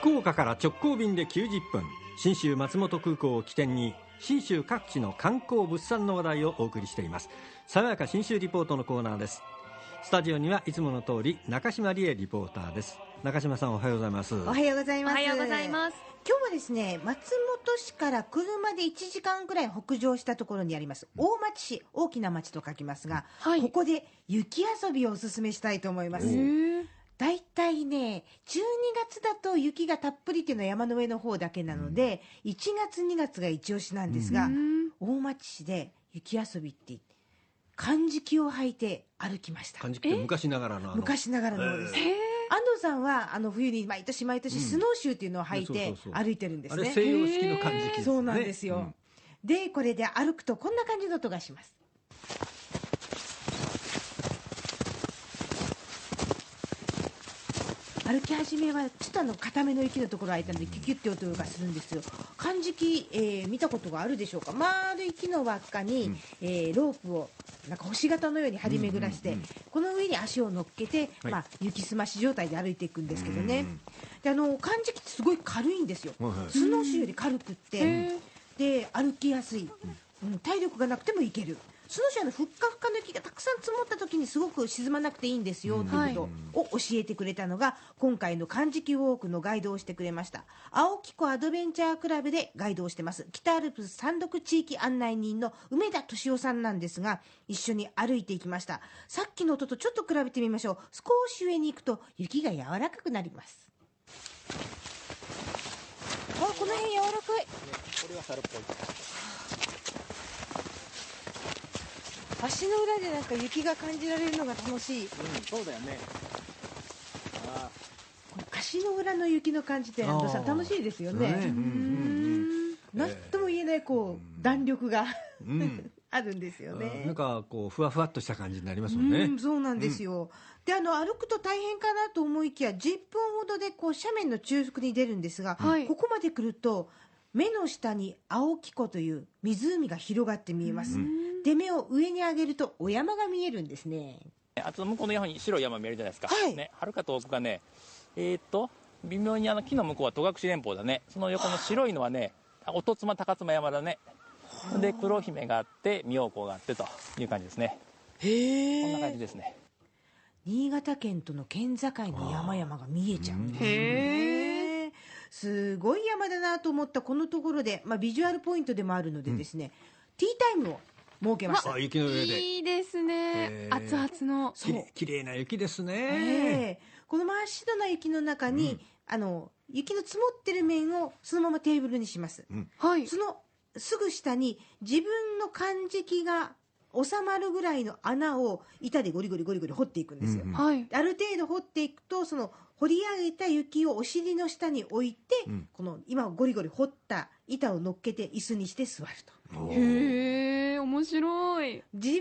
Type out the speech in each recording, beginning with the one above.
福岡から直行便で90分。信州松本空港を起点に信州各地の観光物産の話題をお送りしています。爽やか信州リポートのコーナーです。スタジオにはいつもの通り中島理恵リポーターです。中島さんおはようございます。おはようございます。おはようございます。今日はですね松本市から車で1時間ぐらい北上したところにあります。大町市大きな町と書きますが、はい。ここで雪遊びをおすすめしたいと思います。だいたいね12月だと雪がたっぷりっていうのは山の上の方だけなので、1月2月が一押しなんですが、大町市で雪遊びって言って漢字機を履いて歩きました。漢字って昔ながらの昔ながらのです、え。安藤さんはあの冬に毎年毎年スノーシューっていうのを履いて歩いてるんですあれね、西洋式の漢字機ですね。そうなんですよ、でこれで歩くとこんな感じの音がします歩き始めはちょっとあの固めの雪のところ空いたのでキュキュって音がするんですよ。漢字機、えー見たことがあるでしょうか？丸い木の輪っかに、えーロープをなんか星型のように張り巡らして、この上に足を乗っけて、はい。まあ、雪すまし状態で歩いていくんですけどね、であの漢字機ってすごい軽いんですよ、はいはい。スノーシューより軽くって、で歩きやすい、うん、体力がなくてもいけるスノーシューはあのふっかふかの雪がたくさん積もった時にすごく沈まなくていいんですよということを教えてくれたのが今回の漢字機ウォークのガイドをしてくれました。青木湖アドベンチャークラブでガイドをしてます。北アルプス山麓地域案内人の梅田敏夫さんなんですが一緒に歩いていきました。さっきの音とちょっと比べてみましょう。少し上に行くと雪が柔らかくなります。あこの辺柔らかい。これは猿っぽい。足の裏でなんか雪が感じられるのが楽しい。うん、そうだよね。あこの足の裏の雪の感じって安藤さん楽しいですよね。ねうんなんとも言えないこう弾力がうん。う んあるんですようんねなんかこうふわふわっとした感じになりますうもんね。んそうなんですよ、であの歩くと大変かなと思いきや10分ほどでこう斜面の中腹に出るんですが、はい。ここまで来ると目の下に青木湖という湖が広がって見えます、で目を上に上げるとお山が見えるんですねあと向こうの山に白い山見えるじゃないですか。はいね、はるか遠くがね、えーっと、微妙にあの木の向こうは戸隠連峰だね。その横の白いのはね、音妻高妻山だね。で、黒姫があって、妙高があってという感じですね。へこんな感じですね。新潟県との県境の山々が見えちゃうんですねすごい山だなと思ったこのところで、まあ、ビジュアルポイントでもあるのでですね、ティータイムを設けました。あ雪の上で。いいですね。熱々の。きれきれいな雪ですね。ええ。この真っ白な雪の中に、あの雪の積もってる面をそのままテーブルにします、はい。そのすぐ下に自分の漢字機が収まるぐらいの穴を板でゴリゴリゴリゴリ掘っていくんですよ、うんうん。はい。ある程度掘っていくとその掘り上げた雪をお尻の下に置いて、うん。この今ゴリゴリ掘った板を乗っけて椅子にして座ると。へえ面白い。自分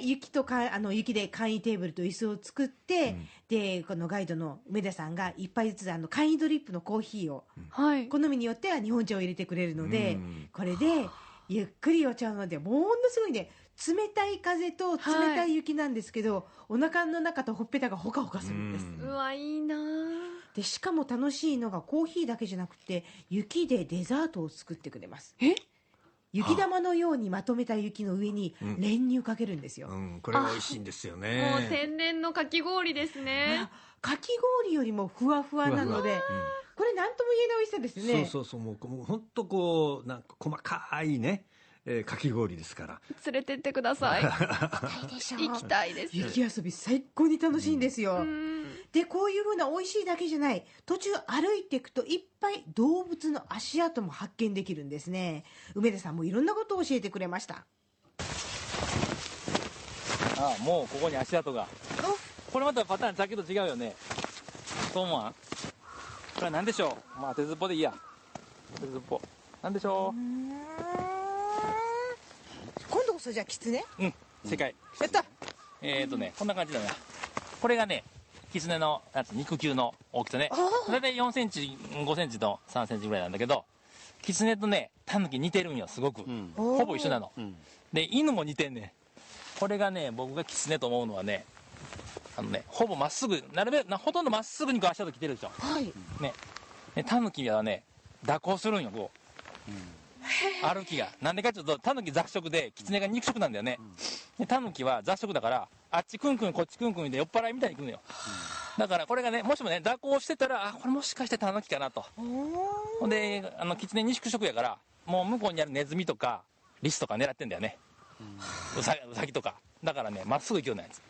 で雪とかあの雪で簡易テーブルと椅子を作って、でこのガイドの梅田さんが一杯ずつあの簡易ドリップのコーヒーをはい。好みによっては日本茶を入れてくれるので、うん。これでゆっくりお茶を飲んでものすごいね冷たい風と冷たい雪なんですけど、お腹の中とほっぺたがほかほかするんです、うん。うわいいな。でしかも楽しいのがコーヒーだけじゃなくて雪でデザートを作ってくれます。え？雪玉のようにまとめた雪の上にうん。練乳かけるんですよ、うん、これが美味しいんですよね。もう天然のかき氷ですね。かき氷よりもふわふわなのでこれ何とも言えない美味しさですね。そうそうそう。もうもう本当こうなんか細かいね、えーかき氷ですから。連れてってください。行きたいです。雪遊び最高に楽しいんですよ、うん。でこういうふうな美味しいだけじゃない。途中歩いていくといっぱい動物の足跡も発見できるんですね。梅田さんもいろんなことを教えてくれました。ああ、もうここに足跡が。これまたパターンさっきと違うよね。そう思わん？これは何でしょう？まあ、手ずっぽでいいや。手ずっぽ。何でしょ今そじゃあキツネううん、正解。やったえーとね、こんな感じだね。これがね、キツネのやつ、肉球の大きさね。あ大体4センチ、5センチと3センチぐらいなんだけど、キツネとね、タヌキ似てるんよ、すごく。ほぼ一緒なの。で、犬も似てんねん。これがね、僕がキツネと思うのはね、あのね、ほぼまっすぐ、なるべく、なほとんどまっすぐにこう足跡来てるでしょ。はいね。でタヌキはね蛇行するんよこう、歩きが。なんでかっていうとタヌキ雑食でキツネが肉食なんだよね、でタヌキは雑食だからあっちクンクンこっちクンクンで酔っ払いみたいに来るのよ。だからこれがねもしもね蛇行してたらあこれもしかしてタヌキかなと。ほんであのキツネ肉食やからもう向こうにあるネズミとかリスとか狙ってんだよね、うさうさぎとか。だからねまっすぐ行くようなやつ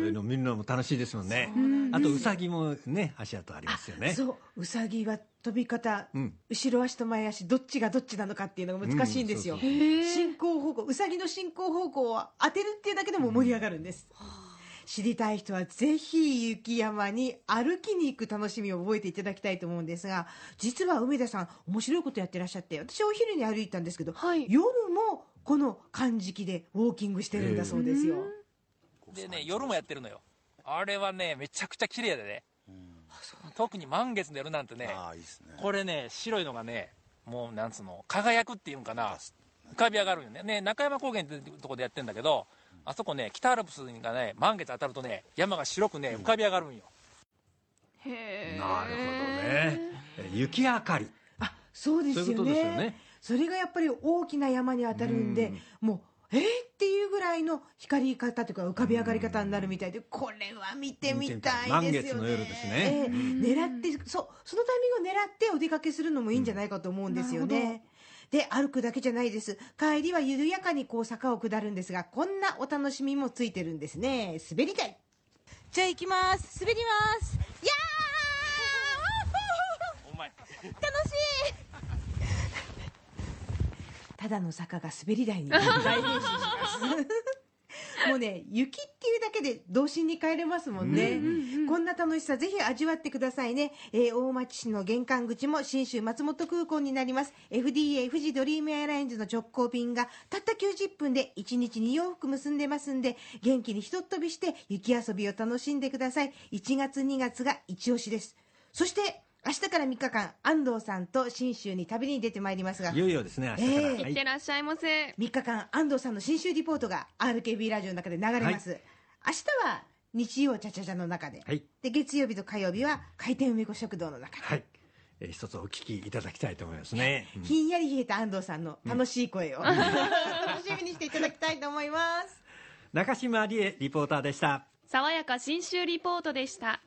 そういうの見るのも楽しいですもんね。あとウサギもね足跡ありますよね。そう。うさぎは飛び方、うん。後ろ足と前足どっちがどっちなのかっていうのが難しいんですよ、進行方向うさぎの進行方向を当てるっていうだけでも盛り上がるんです、知りたい人はぜひ雪山に歩きに行く楽しみを覚えていただきたいと思うんですが実は梅田さん面白いことやってらっしゃって私はお昼に歩いたんですけど、はい。夜もこの漢字記でウォーキングしてるんだそうですよ、でね夜もやってるのよ。あれはねめちゃくちゃ綺麗でね。特に満月の夜なんてねああいいね。これね白いのがねもうなんつうの輝くっていうんかな。浮かび上がるよね。ね中山高原ってとこでやってんだけどあそこね北アルプスがね満月当たるとね山が白くね浮かび上がるんよ、へえ。なるほどね。え雪明かり。あそうですよね。そういうことですよね。それがやっぱり大きな山に当たるんで、もうえぐらいの光り方というか浮かび上がり方になるみたいでこれは見てみたいですよね。満月の夜ですね。ええ。狙ってそうそのタイミングを狙ってお出かけするのもいいんじゃないかと思うんですよね、で歩くだけじゃないです。帰りは緩やかにこう坂を下るんですがこんなお楽しみもついてるんですね。滑り台じゃあ行きます。滑りますいやお前ー楽しいただの坂が滑り台に大変身しますもうね雪っていうだけで童心に帰れますもんね、こんな楽しさぜひ味わってくださいね、えー大町市の玄関口も信州松本空港になります。FDA 富士ドリームエアラインズの直行便がたった90分で1日2往復結んでますんで元気にひとっ飛びして雪遊びを楽しんでください。1月2月が一押しです。そして明日から3日間安藤さんと信州に旅に出てまいりますが。いよいよですね明日から、ええ。はい。いってらっしゃいませ。3日間安藤さんの新州リポートが RKB ラジオの中で流れます、明日は日曜ちゃちゃちゃの中で,、はい。で月曜日と火曜日は回転梅子食堂の中で、はい、えー一つお聞きいただきたいと思いますね、うん。ひんやり冷えた安藤さんの楽しい声を、楽しみにしていただきたいと思います。中島理恵リポーターでした。爽やか新州リポートでした